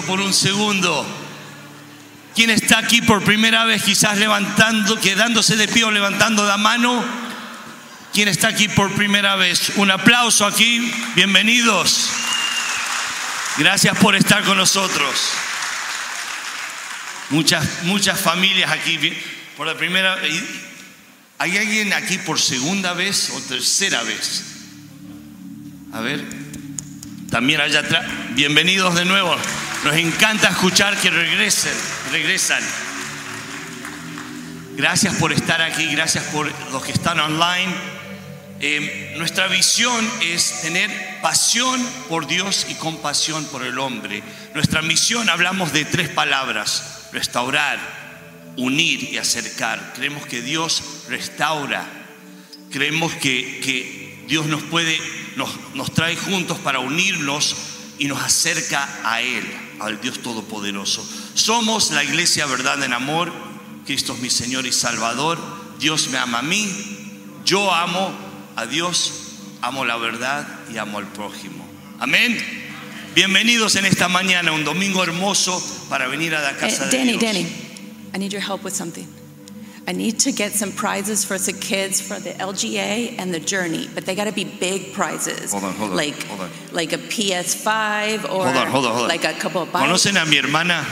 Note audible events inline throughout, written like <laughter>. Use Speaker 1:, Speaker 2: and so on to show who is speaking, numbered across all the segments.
Speaker 1: por
Speaker 2: un segundo. ¿Quién está aquí por primera vez, quizás levantando, quedándose de pie o levantando la mano? ¿Quién está aquí por primera vez? Un aplauso aquí. Bienvenidos. Gracias por estar con nosotros. Muchas, muchas familias aquí por la primera vez. ¿Hay alguien aquí por segunda vez o tercera vez? A ver, también allá atrás. Bienvenidos de nuevo. Nos encanta escuchar que regresen, regresan. Gracias por estar aquí, gracias por los que están online. Eh, nuestra visión es tener pasión por Dios y compasión por el hombre. Nuestra misión hablamos de tres palabras, restaurar, unir y acercar. Creemos que Dios restaura. Creemos que, que Dios nos puede, nos, nos trae juntos para unirnos y nos acerca a Él, al Dios Todopoderoso. Somos la iglesia verdad en amor. Cristo es mi Señor y Salvador. Dios me ama a mí. Yo amo a Dios, amo la verdad y amo al prójimo. Amén. Bienvenidos en esta mañana, un domingo hermoso para venir a la casa
Speaker 3: Eh,
Speaker 2: de
Speaker 3: Danny,
Speaker 2: Dios.
Speaker 3: Danny, I need your help with something. I need to get some prizes for the kids for the LGA and the Journey, but they got to be big prizes.
Speaker 2: Hold on, hold on,
Speaker 3: like,
Speaker 2: hold on.
Speaker 3: like a PS5 or
Speaker 2: Hold on, hold on, hold on.
Speaker 3: like a couple of bikes.
Speaker 2: ¿Conocen a mi hermana?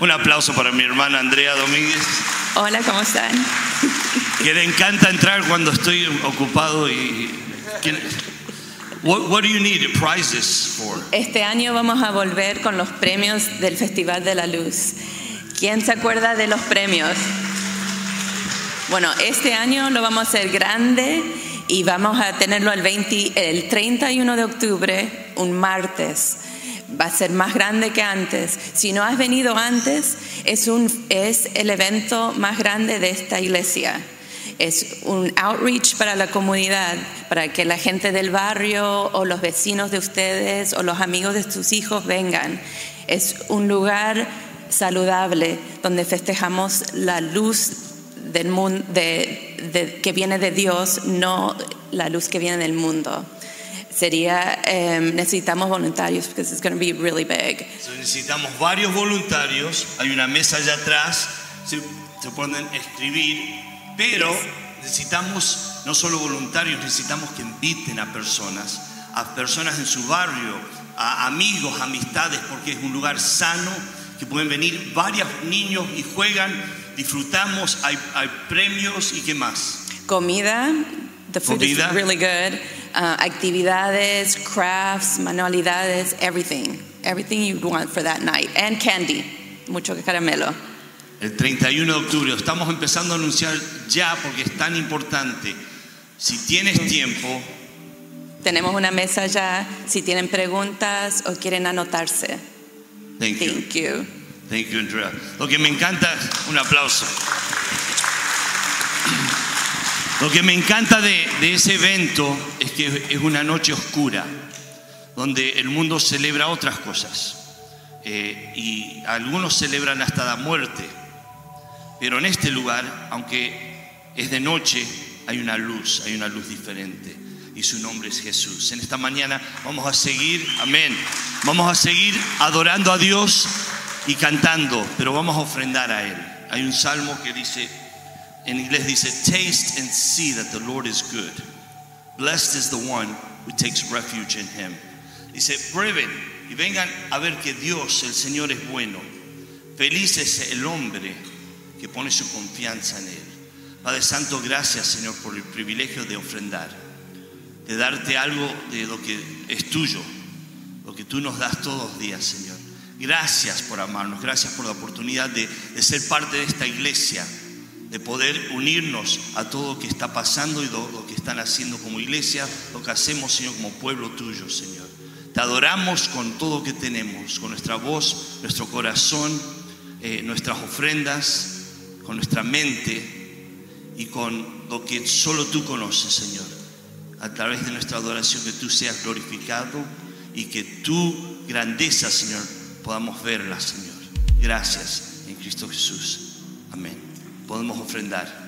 Speaker 2: Un aplauso para mi hermana Andrea Domínguez,
Speaker 3: Hola, ¿cómo están? <laughs>
Speaker 2: que le encanta entrar cuando estoy ocupado y... ¿quién- What, what do you need prizes for?
Speaker 3: Este año vamos a volver con los premios del Festival de la Luz. ¿Quién se acuerda de los premios? Bueno, este año lo vamos a hacer grande y vamos a tenerlo el, 20 el 31 de octubre, un martes. Va a ser más grande que antes. Si no has venido antes, es, un, es el evento más grande de esta iglesia. Es un outreach para la comunidad, para que la gente del barrio o los vecinos de ustedes o los amigos de sus hijos vengan. Es un lugar saludable donde festejamos la luz del mundo que viene de Dios, no la luz que viene del mundo. Sería em, necesitamos voluntarios because it's going to be really big.
Speaker 2: So, necesitamos varios voluntarios, hay una mesa allá atrás, se pueden escribir, pero necesitamos no solo voluntarios, necesitamos que inviten a personas, a personas en su barrio, a amigos, amistades, porque es un lugar sano, que pueden venir varios niños y juegan, disfrutamos, hay, hay premios y qué más.
Speaker 3: Comida, the food
Speaker 2: Comida.
Speaker 3: is really good. Uh, actividades, crafts, manualidades, everything. Everything you'd want for that night. And candy, mucho caramelo.
Speaker 2: El 31 de octubre, estamos empezando a anunciar ya porque es tan importante. Si tienes tiempo,
Speaker 3: Tenemos una mesa ya, si tienen preguntas o quieren anotarse.
Speaker 2: Thank you.
Speaker 3: Thank you.
Speaker 2: Thank you, Andrea. Lo que me encanta, un aplauso. Lo que me encanta de, de ese evento es que es una noche oscura, donde el mundo celebra otras cosas. Eh, y algunos celebran hasta la muerte. Pero en este lugar, aunque es de noche, hay una luz, hay una luz diferente. Y su nombre es Jesús. En esta mañana vamos a seguir, amén. Vamos a seguir adorando a Dios y cantando, pero vamos a ofrendar a Él. Hay un salmo que dice, en inglés dice, taste and see that the Lord is good. Blessed is the one who takes refuge in Him. Dice, prueben y vengan a ver que Dios, el Señor, es bueno. Feliz es el hombre que pone su confianza en Él. Padre Santo, gracias, Señor, por el privilegio de ofrendar, de darte algo de lo que es tuyo, lo que tú nos das todos los días, Señor. Gracias por amarnos, gracias por la oportunidad de, de ser parte de esta iglesia, de poder unirnos a todo lo que está pasando y lo, lo que están haciendo como iglesia, lo que hacemos, Señor, como pueblo tuyo, Señor. Te adoramos con todo lo que tenemos, con nuestra voz, nuestro corazón, eh, nuestras ofrendas, con nuestra mente y con lo que solo tú conoces, Señor. A través de nuestra adoración, que tú seas glorificado y que tu grandeza, Señor, podamos verla, Señor. Gracias en Cristo Jesús. Amén. Podemos ofrendar.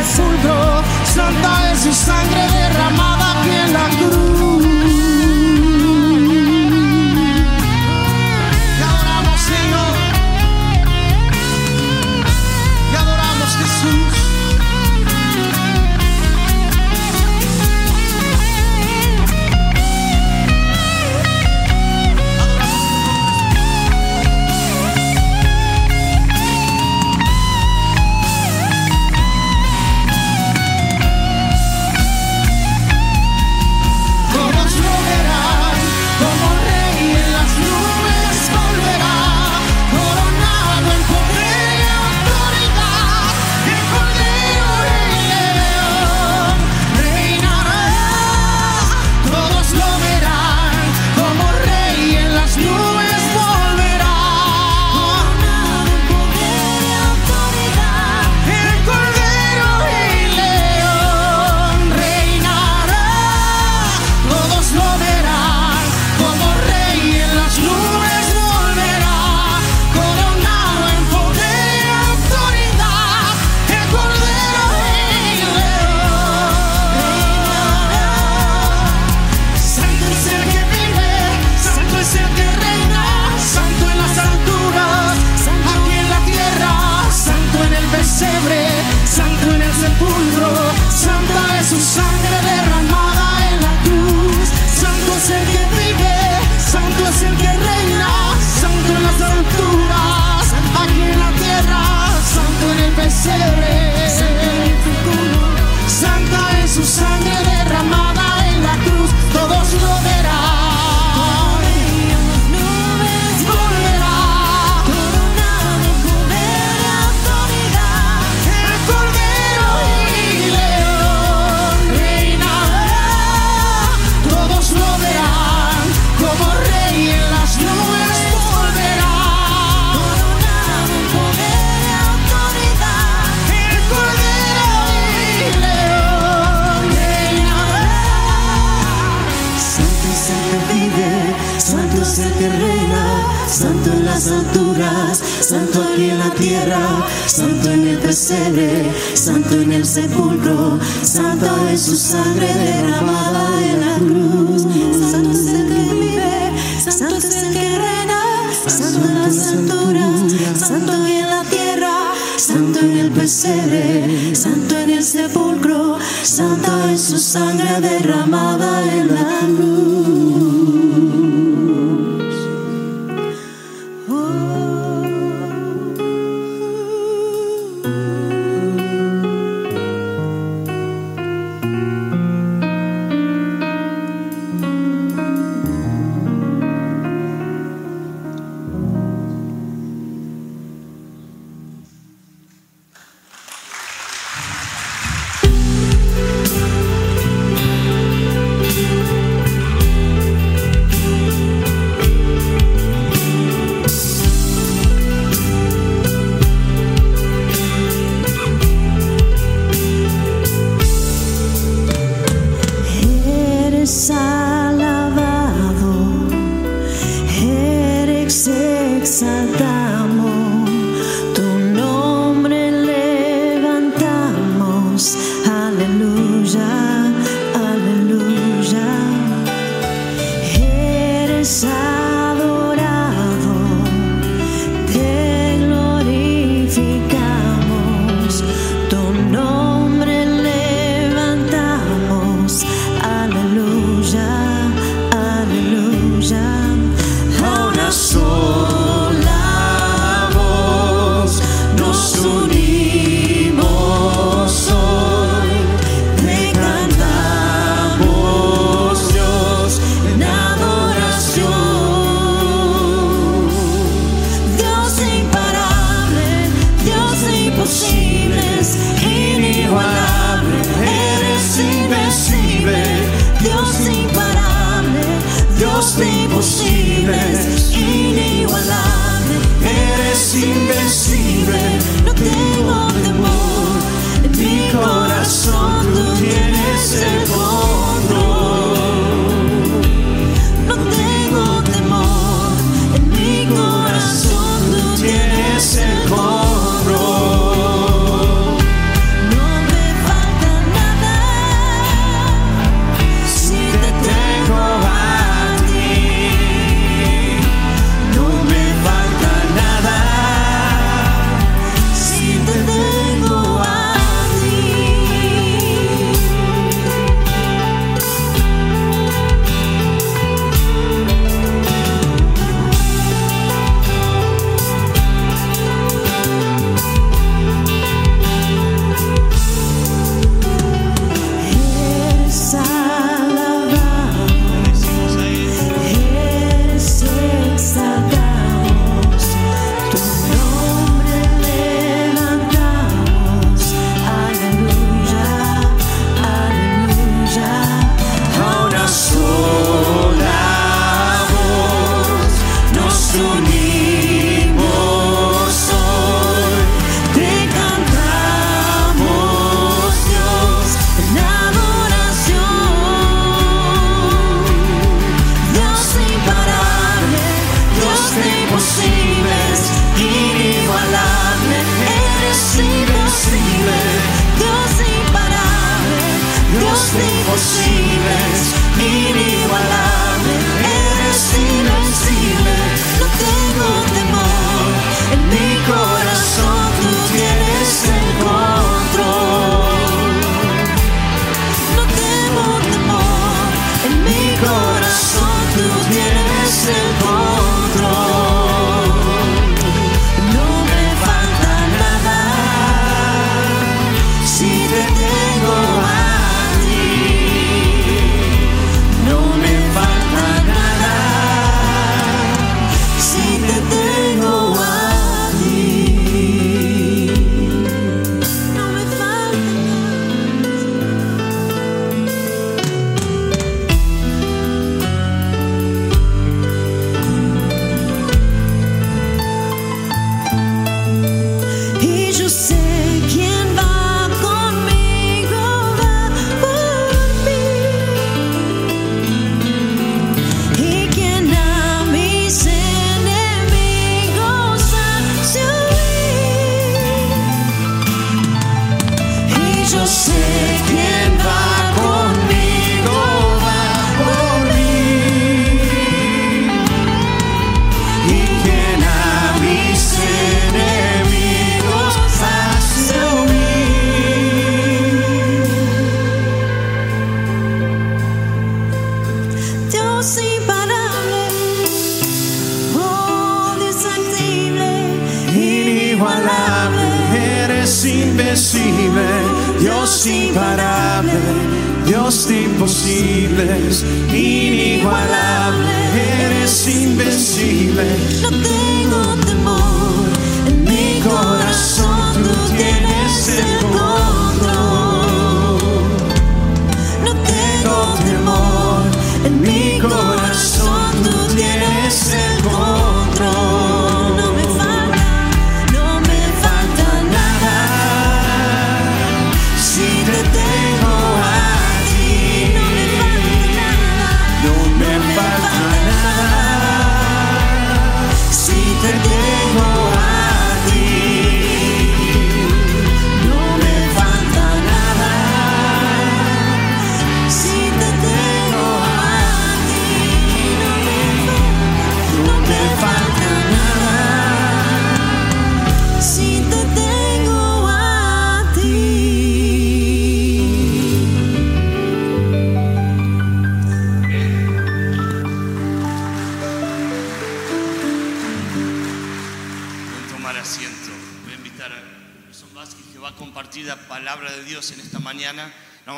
Speaker 1: ese santa es su sangre. sepulcro, santo es su sangre derramada en la cruz.
Speaker 4: Santo es el que vive, santo es el que reina, santo en las alturas, santo en la tierra, santo en el pesebre, santo en el sepulcro, santo es su sangre derramada.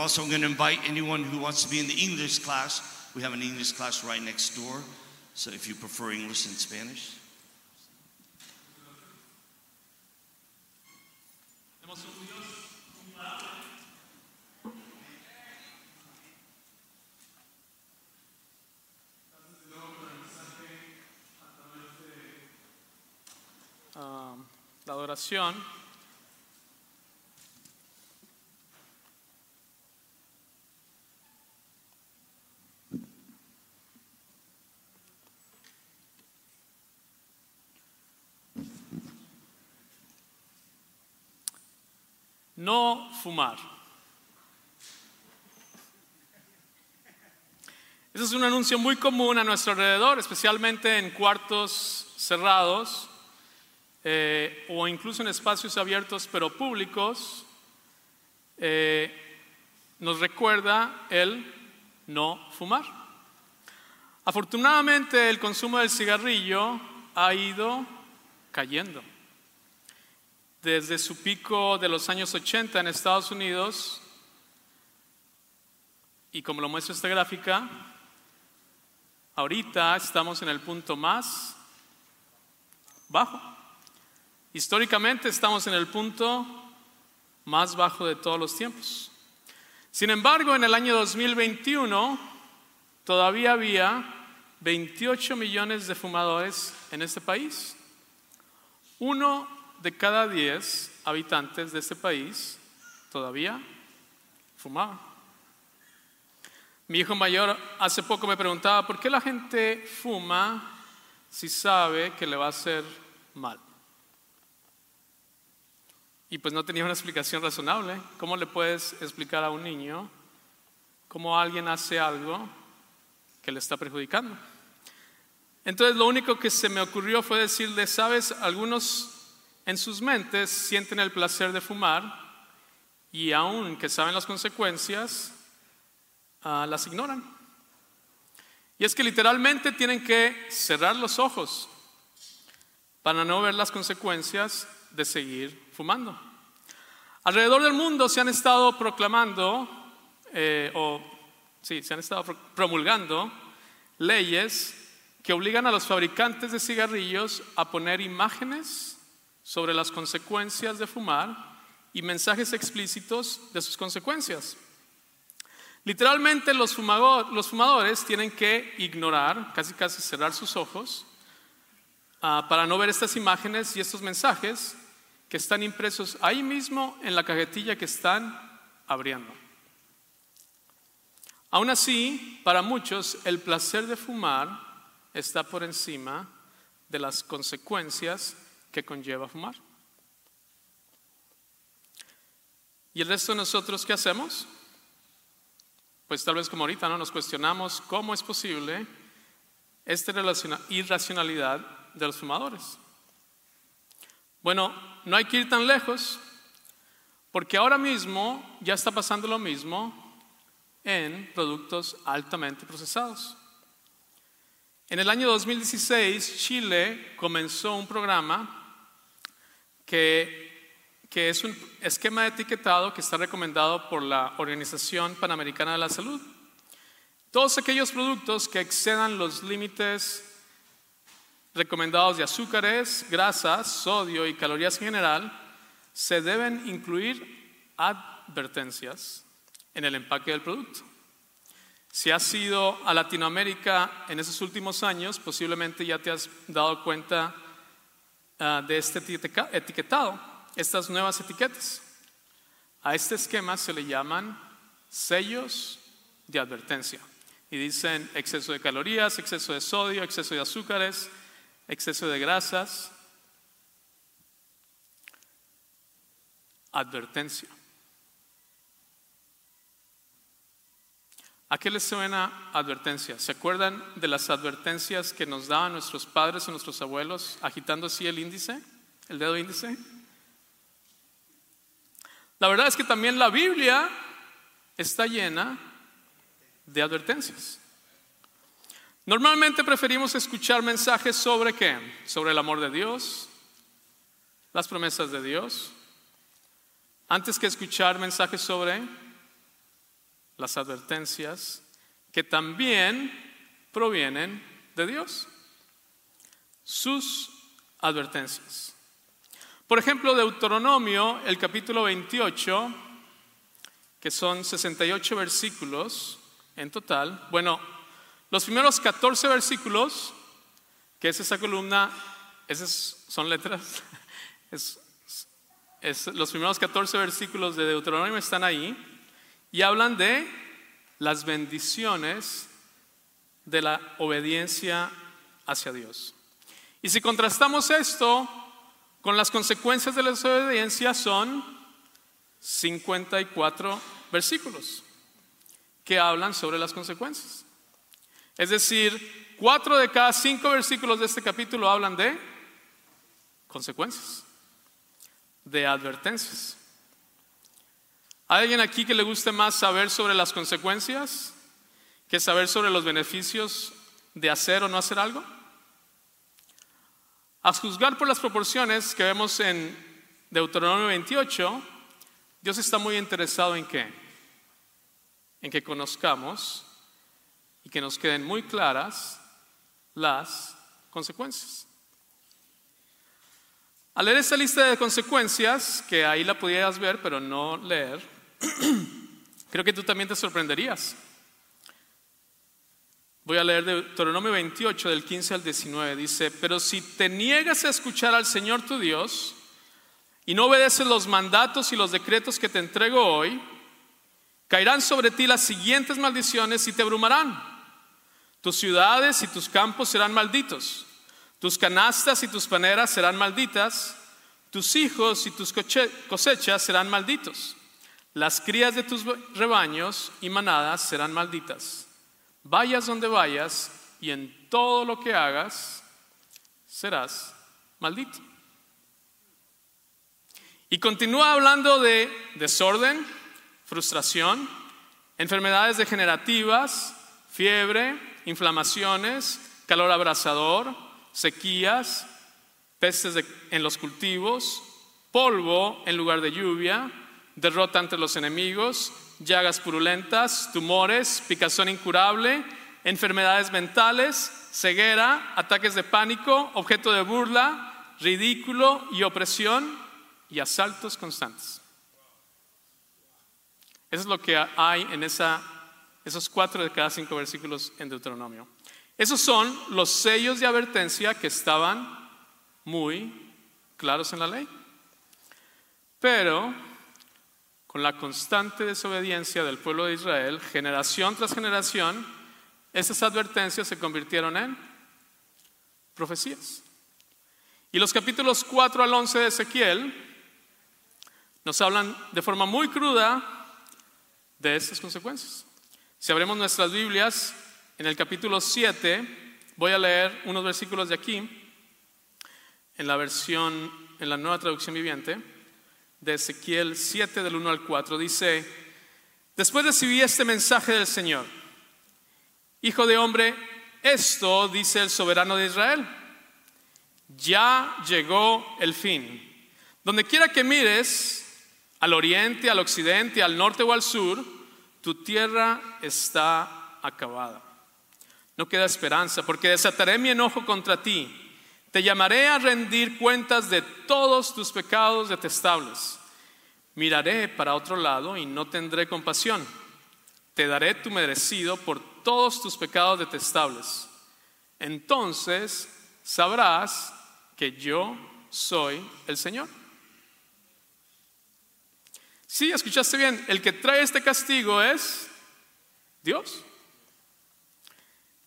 Speaker 2: also going to invite anyone who wants to be in the English class. We have an English class right next door. So if you prefer English and Spanish.
Speaker 5: Um, la adoración No fumar. Ese es un anuncio muy común a nuestro alrededor, especialmente en cuartos cerrados eh, o incluso en espacios abiertos pero públicos. Eh, nos recuerda el no fumar. Afortunadamente el consumo del cigarrillo ha ido cayendo. Desde su pico de los años 80 en Estados Unidos, y como lo muestra esta gráfica, ahorita estamos en el punto más bajo. Históricamente estamos en el punto más bajo de todos los tiempos. Sin embargo, en el año 2021 todavía había 28 millones de fumadores en este país. Uno de cada 10 habitantes de este país todavía fumaba. Mi hijo mayor hace poco me preguntaba, ¿por qué la gente fuma si sabe que le va a hacer mal? Y pues no tenía una explicación razonable. ¿Cómo le puedes explicar a un niño cómo alguien hace algo que le está perjudicando? Entonces lo único que se me ocurrió fue decirle, sabes, algunos en sus mentes sienten el placer de fumar y aun que saben las consecuencias, ah, las ignoran. Y es que literalmente tienen que cerrar los ojos para no ver las consecuencias de seguir fumando. Alrededor del mundo se han estado proclamando, eh, o sí, se han estado promulgando leyes que obligan a los fabricantes de cigarrillos a poner imágenes sobre las consecuencias de fumar y mensajes explícitos de sus consecuencias. Literalmente los, fumadores tienen que ignorar, casi casi cerrar sus ojos, ah, para no ver estas imágenes y estos mensajes que están impresos ahí mismo en la cajetilla que están abriendo. Aún así, para muchos, el placer de fumar está por encima de las consecuencias que conlleva fumar. ¿Y el resto de nosotros qué hacemos? Pues tal vez como ahorita no nos cuestionamos cómo es posible esta irracionalidad de los fumadores. Bueno, no hay que ir tan lejos porque ahora mismo ya está pasando lo mismo en productos altamente procesados. En el año 2016, Chile comenzó un programa que, que es un esquema de etiquetado que está recomendado por la Organización Panamericana de la Salud. Todos aquellos productos que excedan los límites recomendados de azúcares, grasas, sodio y calorías en general, se deben incluir advertencias en el empaque del producto. Si has ido a Latinoamérica en esos últimos años, posiblemente ya te has dado cuenta Ah, de este etiquetado, estas nuevas etiquetas. A este esquema se le llaman sellos de advertencia. Y dicen exceso de calorías, exceso de sodio, exceso de azúcares, exceso de grasas. Advertencia. ¿A qué les suena advertencia? ¿Se acuerdan de las advertencias que nos daban nuestros padres o nuestros abuelos agitando así el índice, el dedo índice? La verdad es que también la Biblia está llena de advertencias. Normalmente preferimos escuchar mensajes sobre qué? Sobre el amor de Dios, las promesas de Dios, antes que escuchar mensajes sobre las advertencias que también provienen de Dios. Sus advertencias. Por ejemplo, Deuteronomio, el capítulo 28, que son 68 versículos en total. Bueno, los primeros 14 versículos, que es esa columna, esas son letras, <laughs> Es, es- los primeros 14 versículos de Deuteronomio están ahí y hablan de las bendiciones de la obediencia hacia Dios. Y si contrastamos esto con las consecuencias de la desobediencia, son 54 versículos que hablan sobre las consecuencias. Es decir, cuatro de cada cinco versículos de este capítulo hablan de consecuencias, de advertencias. ¿Hay alguien aquí que le guste más saber sobre las consecuencias que saber sobre los beneficios de hacer o no hacer algo? A juzgar por las proporciones que vemos en Deuteronomio 28, Dios está muy interesado en qué? En que conozcamos y que nos queden muy claras las consecuencias. Al leer esta lista de consecuencias, que ahí la pudieras ver, pero no leer, <clears throat> creo que tú también te sorprenderías. Voy a leer Deuteronomio 28 del 15 al 19. Dice, pero si te niegas a escuchar al Señor tu Dios y no obedeces los mandatos y los decretos que te entrego hoy, caerán sobre ti las siguientes maldiciones y te abrumarán. Tus ciudades y tus campos serán malditos. Tus canastas y tus paneras serán malditas. Tus hijos y tus cosechas serán malditos. Las crías de tus rebaños y manadas serán malditas. Vayas donde vayas y en todo lo que hagas serás maldito. Y continúa hablando de desorden, frustración, enfermedades degenerativas, fiebre, inflamaciones, calor abrasador, sequías, pestes en los cultivos, polvo en lugar de lluvia, derrota ante los enemigos, llagas purulentas, tumores, picazón incurable, enfermedades mentales, ceguera, ataques de pánico, objeto de burla, ridículo y opresión y asaltos constantes. Eso es lo que hay en esa, esos cuatro de cada cinco versículos en Deuteronomio. Esos son los sellos de advertencia que estaban muy claros en la ley. Pero con la constante desobediencia del pueblo de Israel, generación tras generación, esas advertencias se convirtieron en profecías. Y los capítulos 4 al 11 de Ezequiel nos hablan de forma muy cruda de estas consecuencias. Si abrimos nuestras Biblias, en el capítulo 7, voy a leer unos versículos de aquí, en la versión, en la nueva traducción viviente, de Ezequiel 7 del 1 al 4, dice, después recibí este mensaje del Señor, Hijo de hombre, esto dice el soberano de Israel, ya llegó el fin. Donde quiera que mires, al oriente, al occidente, al norte o al sur, tu tierra está acabada. No queda esperanza, porque desataré mi enojo contra ti. Te llamaré a rendir cuentas de todos tus pecados detestables. Miraré para otro lado y no tendré compasión. Te daré tu merecido por todos tus pecados detestables. Entonces sabrás que yo soy el Señor. Sí, escuchaste bien, el que trae este castigo es Dios.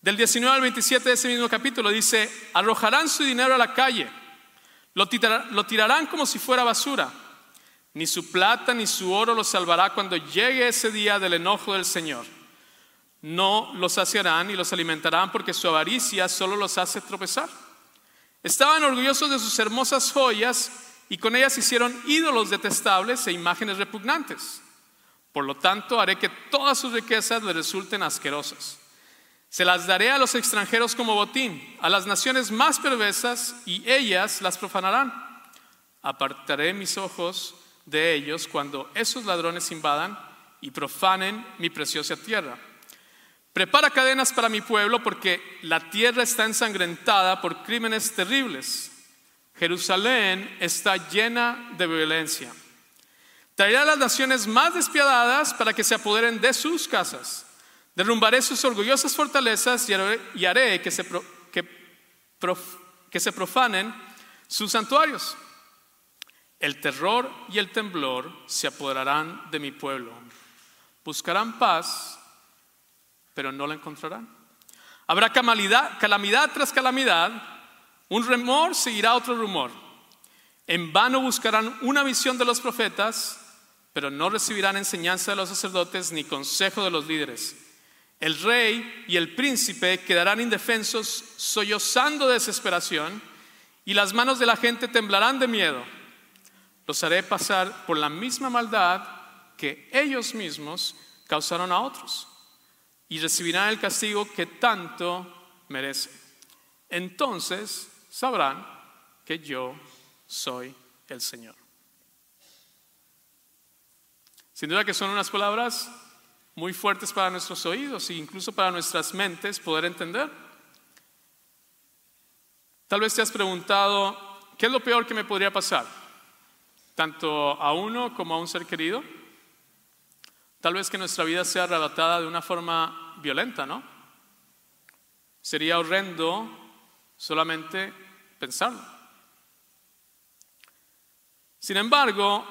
Speaker 5: Del 19 al 27 de ese mismo capítulo dice, arrojarán su dinero a la calle, lo, tira- lo tirarán como si fuera basura. Ni su plata ni su oro los salvará cuando llegue ese día del enojo del Señor. No los saciarán ni los alimentarán porque su avaricia solo los hace tropezar. Estaban orgullosos de sus hermosas joyas y con ellas hicieron ídolos detestables e imágenes repugnantes. Por lo tanto, haré que todas sus riquezas les resulten asquerosas. Se las daré a los extranjeros como botín, a las naciones más perversas, y ellas las profanarán. Apartaré mis ojos de ellos cuando esos ladrones invadan y profanen mi preciosa tierra. Prepara cadenas para mi pueblo porque la tierra está ensangrentada por crímenes terribles. Jerusalén está llena de violencia. Traeré a las naciones más despiadadas para que se apoderen de sus casas. Derrumbaré sus orgullosas fortalezas y haré, que, se que se profanen sus santuarios. El terror y el temblor se apoderarán de mi pueblo. Buscarán paz, pero no la encontrarán. Habrá calamidad, calamidad tras calamidad. Un rumor seguirá otro rumor. En vano buscarán una visión de los profetas, pero no recibirán enseñanza de los sacerdotes ni consejo de los líderes. El rey y el príncipe quedarán indefensos, sollozando de desesperación, y las manos de la gente temblarán de miedo. Los haré pasar por la misma maldad que ellos mismos causaron a otros, y recibirán el castigo que tanto merecen. Entonces sabrán que yo soy el Señor. Sin duda que son unas palabras muy fuertes para nuestros oídos e incluso para nuestras mentes poder entender. Tal vez te has preguntado, ¿qué es lo peor que me podría pasar? Tanto a uno como a un ser querido. Tal vez que nuestra vida sea arrebatada de una forma violenta, ¿no? Sería horrendo solamente pensarlo. Sin embargo,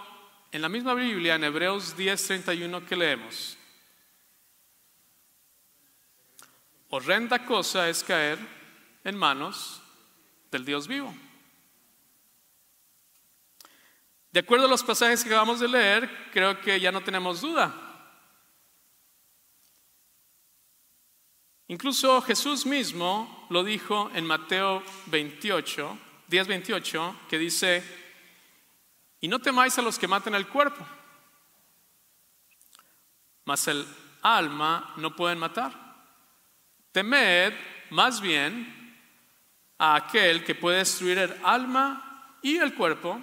Speaker 5: en la misma Biblia, en Hebreos 10:31 que leemos, horrenda cosa es caer en manos del Dios vivo. De acuerdo a los pasajes que acabamos de leer, creo que ya no tenemos duda. Incluso Jesús mismo lo dijo en Mateo 28, 10, 28, que dice, y no temáis a los que maten el cuerpo, mas el alma no pueden matar. Temed más bien a aquel que puede destruir el alma y el cuerpo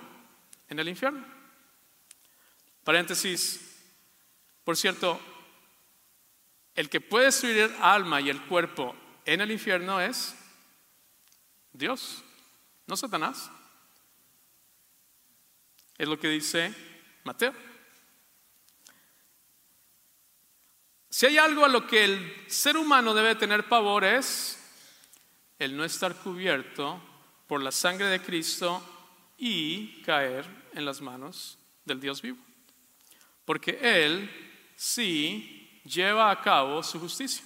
Speaker 5: en el infierno. Paréntesis, por cierto, el que puede destruir el alma y el cuerpo en el infierno es Dios, no Satanás. Es lo que dice Mateo. Si hay algo a lo que el ser humano debe tener pavor es el no estar cubierto por la sangre de Cristo y caer en las manos del Dios vivo. Porque Él sí lleva a cabo su justicia.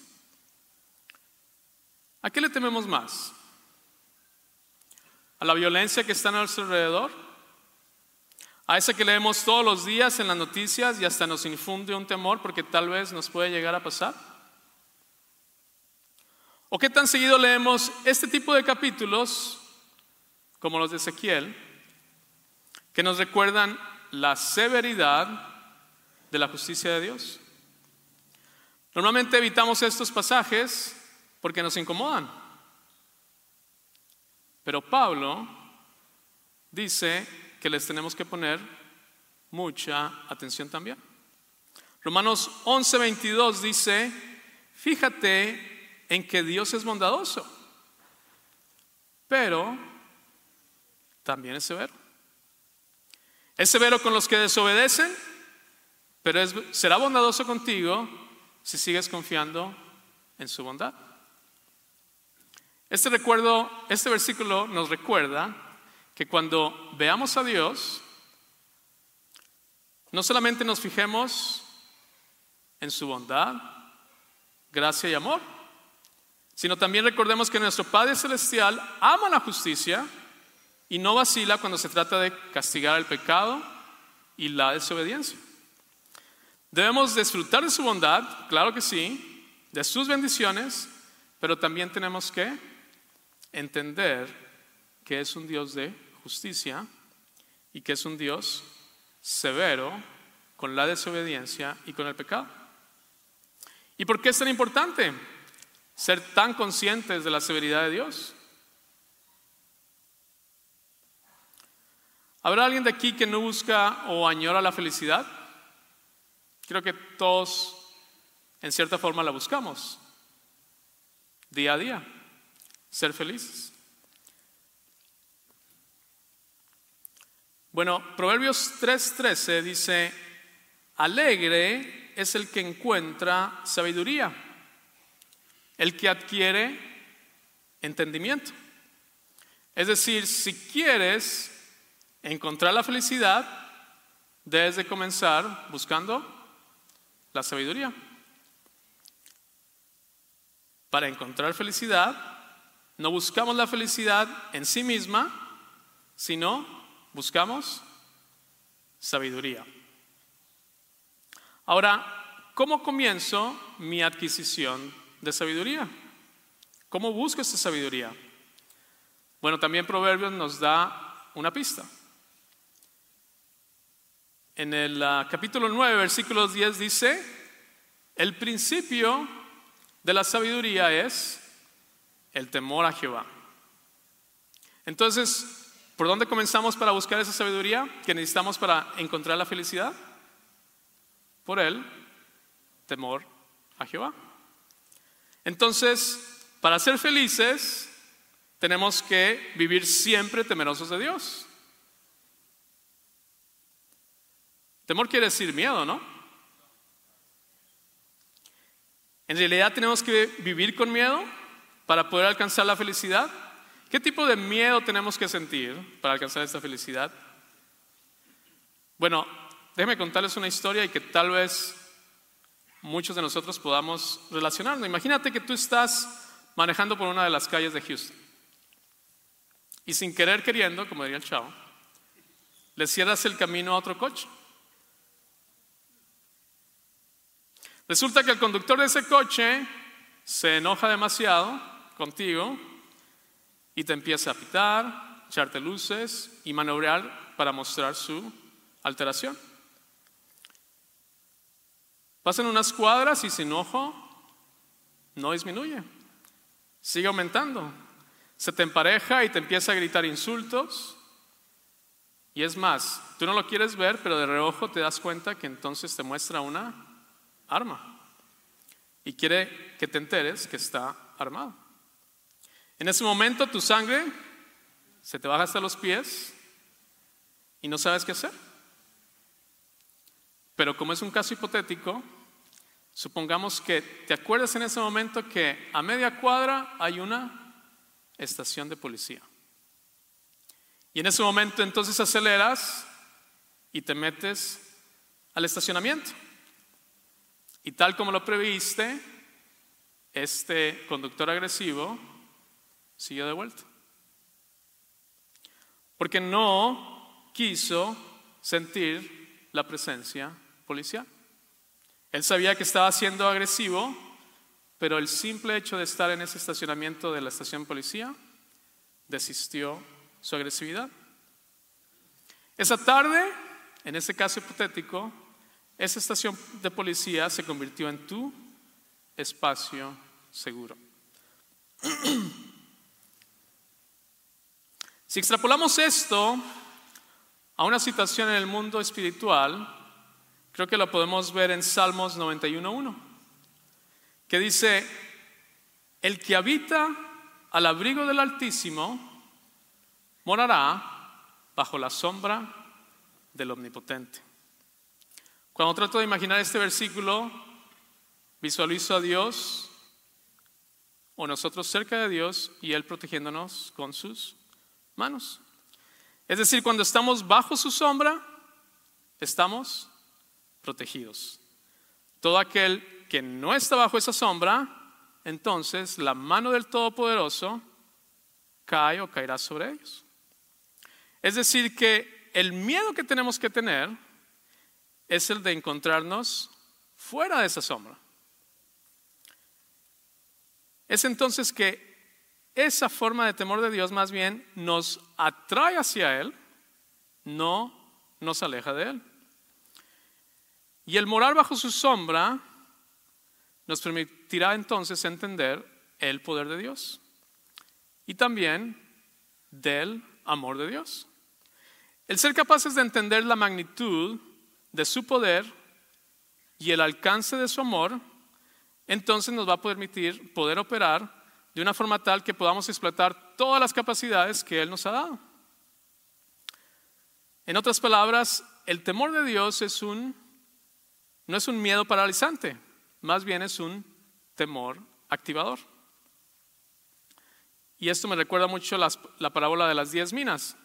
Speaker 5: ¿A qué le tememos más? ¿A la violencia que está a nuestro alrededor? A esa que leemos todos los días en las noticias y hasta nos infunde un temor porque tal vez nos puede llegar a pasar. ¿O qué tan seguido leemos este tipo de capítulos, como los de Ezequiel, que nos recuerdan la severidad de la justicia de Dios? Normalmente evitamos estos pasajes porque nos incomodan. Pero Pablo dice que les tenemos que poner mucha atención también. Romanos 11:22 dice, fíjate en que Dios es bondadoso, pero también es severo. Es severo con los que desobedecen, pero será bondadoso contigo si sigues confiando en su bondad. Este recuerdo, este versículo nos recuerda que cuando veamos a Dios, no solamente nos fijemos en su bondad, gracia y amor, sino también recordemos que nuestro Padre Celestial ama la justicia y no vacila cuando se trata de castigar el pecado y la desobediencia. Debemos disfrutar de su bondad, claro que sí, de sus bendiciones, pero también tenemos que entender que es un Dios de justicia y que es un Dios severo con la desobediencia y con el pecado. ¿Y por qué es tan importante ser tan conscientes de la severidad de Dios? ¿Habrá alguien de aquí que no busca o añora la felicidad? Creo que todos en cierta forma la buscamos, día a día, ser felices. Bueno, Proverbios 3:13 dice, alegre es el que encuentra sabiduría, el que adquiere entendimiento. Es decir, si quieres encontrar la felicidad, debes de comenzar buscando la sabiduría. Para encontrar felicidad, no buscamos la felicidad en sí misma, sino buscamos sabiduría. Ahora, ¿cómo comienzo mi adquisición de sabiduría? ¿Cómo busco esa sabiduría? Bueno, también Proverbios nos da una pista. En el ah, capítulo 9, versículos 10 dice, el principio de la sabiduría es el temor a Jehová. Entonces, ¿por dónde comenzamos para buscar esa sabiduría que necesitamos para encontrar la felicidad? Por el temor a Jehová. Entonces, para ser felices, tenemos que vivir siempre temerosos de Dios. Temor quiere decir miedo, ¿no? En realidad tenemos que vivir con miedo para poder alcanzar la felicidad. ¿Qué tipo de miedo tenemos que sentir para alcanzar esta felicidad? Bueno, déjenme contarles una historia y que tal vez muchos de nosotros podamos relacionarnos. Imagínate que tú estás manejando por una de las calles de Houston y sin querer queriendo, como diría el chavo, le cierras el camino a otro coche. Resulta que el conductor de ese coche se enoja demasiado contigo y te empieza a pitar, echarte luces y maniobrar para mostrar su alteración. Pasan unas cuadras y sin enojo no disminuye, sigue aumentando. Se te empareja y te empieza a gritar insultos. Y es más, tú no lo quieres ver, pero de reojo te das cuenta que entonces te muestra una arma. Y quiere que te enteres que está armado. En ese momento tu sangre se te baja hasta los pies y no sabes qué hacer. Pero como es un caso hipotético, supongamos que te acuerdas en ese momento que a media cuadra hay una estación de policía. Y en ese momento entonces aceleras y te metes al estacionamiento. Y tal como lo previste, este conductor agresivo siguió de vuelta. Porque no quiso sentir la presencia policial. Él sabía que estaba siendo agresivo, pero el simple hecho de estar en ese estacionamiento de la estación policía desistió su agresividad. Esa tarde, en ese caso hipotético, esa estación de policía se convirtió en tu espacio seguro. <clears throat> Si extrapolamos esto a una situación en el mundo espiritual, creo que lo podemos ver en Salmos 91.1, que dice, el que habita al abrigo del Altísimo morará bajo la sombra del Omnipotente. Cuando trato de imaginar este versículo, visualizo a Dios o nosotros cerca de Dios y Él protegiéndonos con sus manos. Es decir, cuando estamos bajo su sombra, estamos protegidos. Todo aquel que no está bajo esa sombra, entonces la mano del Todopoderoso cae o caerá sobre ellos. Es decir, que el miedo que tenemos que tener es el de encontrarnos fuera de esa sombra. Es entonces que esa forma de temor de Dios más bien nos atrae hacia Él, no nos aleja de Él. Y el morar bajo su sombra nos permitirá entonces entender el poder de Dios y también del amor de Dios. El ser capaces de entender la magnitud de su poder y el alcance de su amor, entonces nos va a permitir poder operar de una forma tal que podamos explotar todas las capacidades que Él nos ha dado. En otras palabras, el temor de Dios es un, no es un miedo paralizante, más bien es un temor activador. Y esto me recuerda mucho la parábola de las diez minas.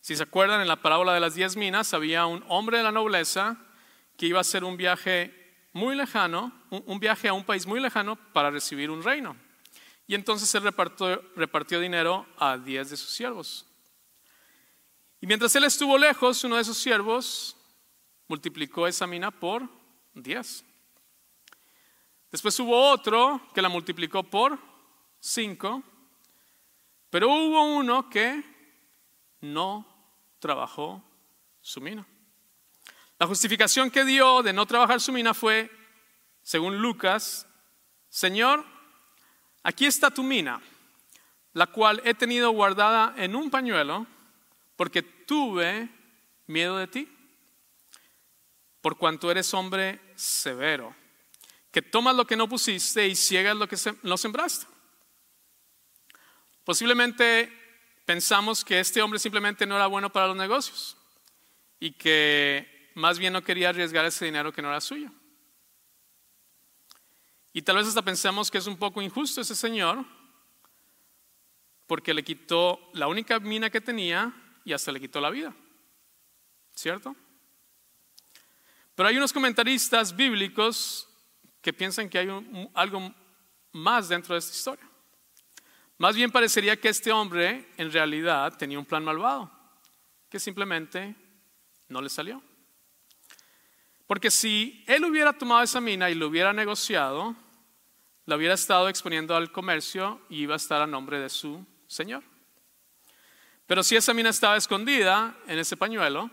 Speaker 5: Si se acuerdan, en la parábola de las diez minas había un hombre de la nobleza que iba a hacer un viaje muy lejano, un, viaje a un país muy lejano para recibir un reino. Y entonces él repartió, dinero a diez de sus siervos. Y mientras él estuvo lejos, uno de sus siervos multiplicó esa mina por diez. Después hubo otro que la multiplicó por cinco, pero hubo uno que no trabajó su mina. La justificación que dio de no trabajar su mina fue, según Lucas, Señor, aquí está tu mina, la cual he tenido guardada en un pañuelo porque tuve miedo de ti, por cuanto eres hombre severo, que tomas lo que no pusiste y ciegas lo que no sembraste. Posiblemente pensamos que este hombre simplemente no era bueno para los negocios y que más bien no quería arriesgar ese dinero que no era suyo. Y tal vez hasta pensamos que es un poco injusto ese señor porque le quitó la única mina que tenía y hasta le quitó la vida. ¿Cierto? Pero hay unos comentaristas bíblicos que piensan que hay algo más dentro de esta historia. Más bien parecería que este hombre en realidad tenía un plan malvado, que simplemente no le salió. Porque si él hubiera tomado esa mina y lo hubiera negociado, la hubiera estado exponiendo al comercio y iba a estar a nombre de su señor. Pero si esa mina estaba escondida en ese pañuelo,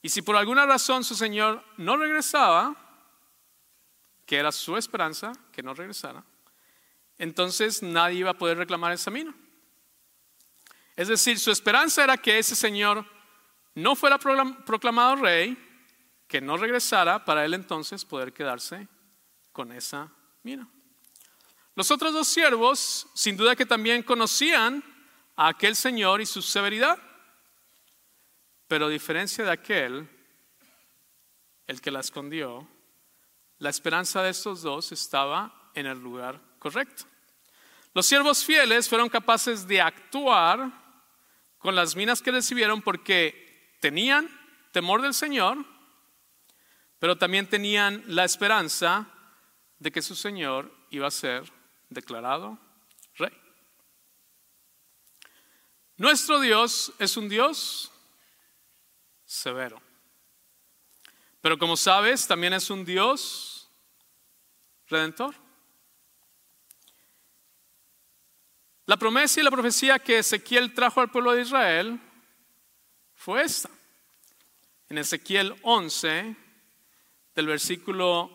Speaker 5: y si por alguna razón su señor no regresaba, que era su esperanza que no regresara, entonces nadie iba a poder reclamar esa mina. Es decir, su esperanza era que ese señor no fuera proclamado rey, que no regresara para él entonces poder quedarse con esa mina. Los otros dos siervos, sin duda que también conocían a aquel señor y su severidad, pero a diferencia de aquel, el que la escondió, la esperanza de estos dos estaba en el lugar correcto. Los siervos fieles fueron capaces de actuar con las minas que recibieron porque tenían temor del Señor, pero también tenían la esperanza de que su Señor iba a ser declarado rey. Nuestro Dios es un Dios severo, pero como sabes, también es un Dios redentor. La promesa y la profecía que Ezequiel trajo al pueblo de Israel fue esta. En Ezequiel 11, del versículo,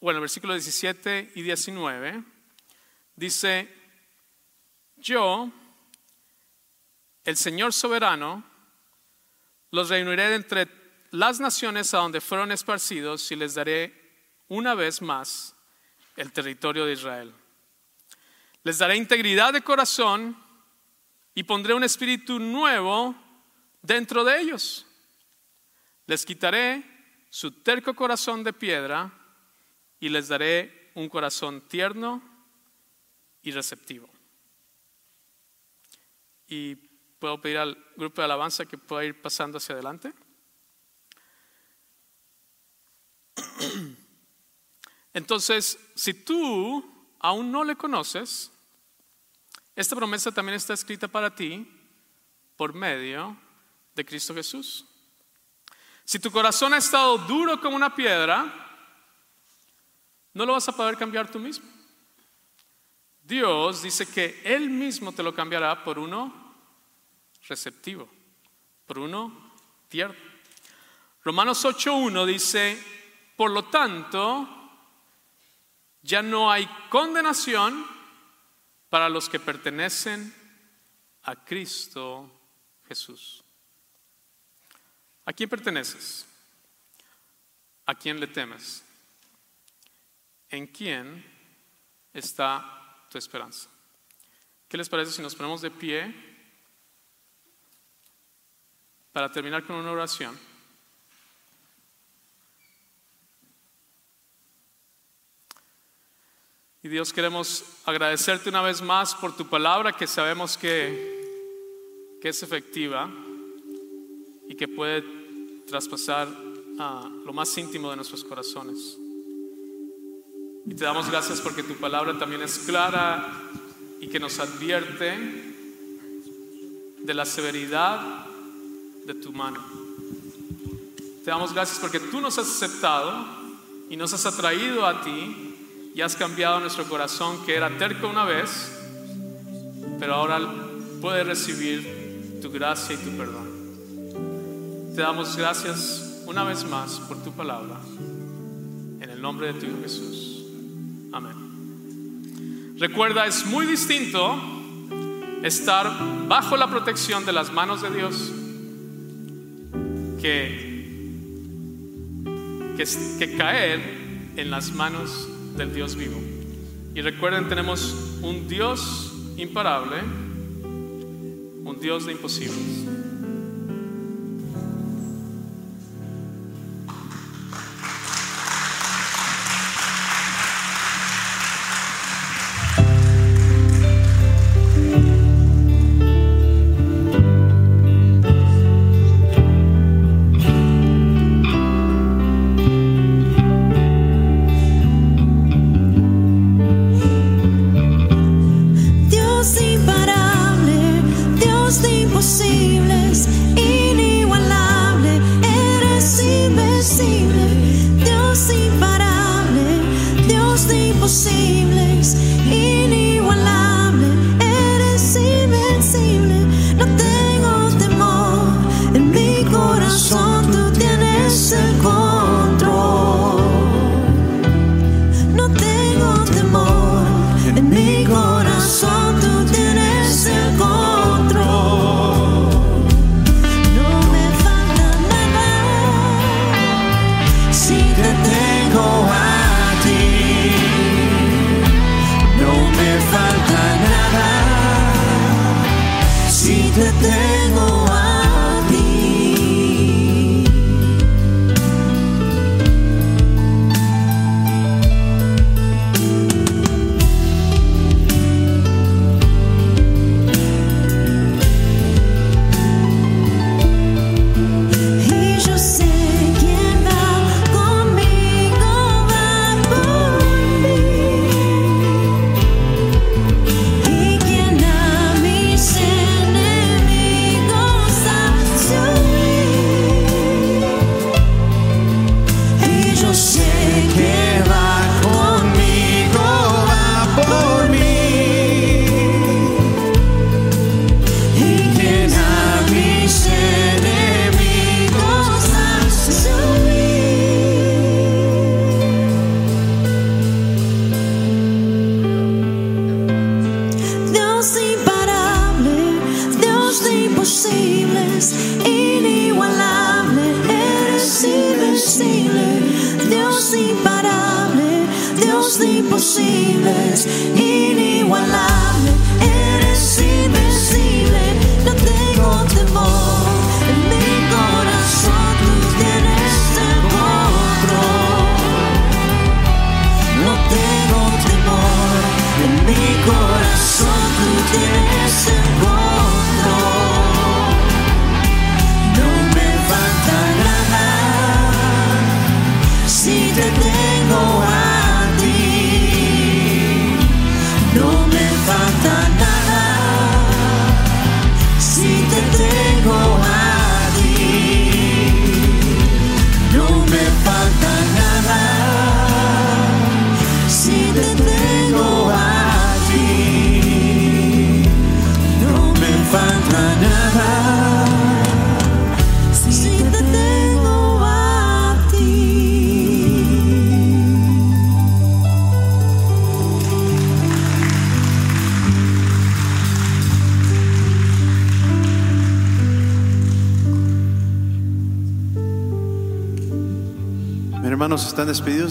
Speaker 5: bueno, versículo 17 y 19, dice, yo, el Señor soberano, los reuniré entre las naciones a donde fueron esparcidos y les daré una vez más el territorio de Israel. Les daré integridad de corazón y pondré un espíritu nuevo dentro de ellos. Les quitaré su terco corazón de piedra y les daré un corazón tierno y receptivo. Y puedo pedir al grupo de alabanza que pueda ir pasando hacia adelante. Entonces, si tú aún no le conoces, esta promesa también está escrita para ti por medio de Cristo Jesús. Si tu corazón ha estado duro como una piedra, no lo vas a poder cambiar tú mismo. Dios dice que Él mismo te lo cambiará por uno receptivo, por uno tierno. Romanos 8.1 dice, por lo tanto, ya no hay condenación para los que pertenecen a Cristo Jesús. ¿A quién perteneces? ¿A quién le temes? ¿En quién está tu esperanza? ¿Qué les parece si nos ponemos de pie para terminar con una oración? Y Dios queremos agradecerte una vez más por tu palabra que sabemos que
Speaker 4: que es efectiva y que puede traspasar a lo más íntimo de nuestros corazones. Y te damos gracias porque tu palabra también es clara y que nos advierte de la severidad de tu mano. Te damos gracias porque tú nos has aceptado y nos has atraído a ti y has cambiado nuestro corazón que era terco una vez, pero ahora puede recibir tu gracia y tu perdón. Te damos gracias una vez más por tu palabra. En el nombre de tu Hijo Jesús. Amén. Recuerda, es muy distinto estar bajo la protección de las manos de Dios que, que, que caer en las manos del Dios vivo. Y recuerden, tenemos un Dios imparable, un Dios de imposibles.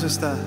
Speaker 1: Despedidos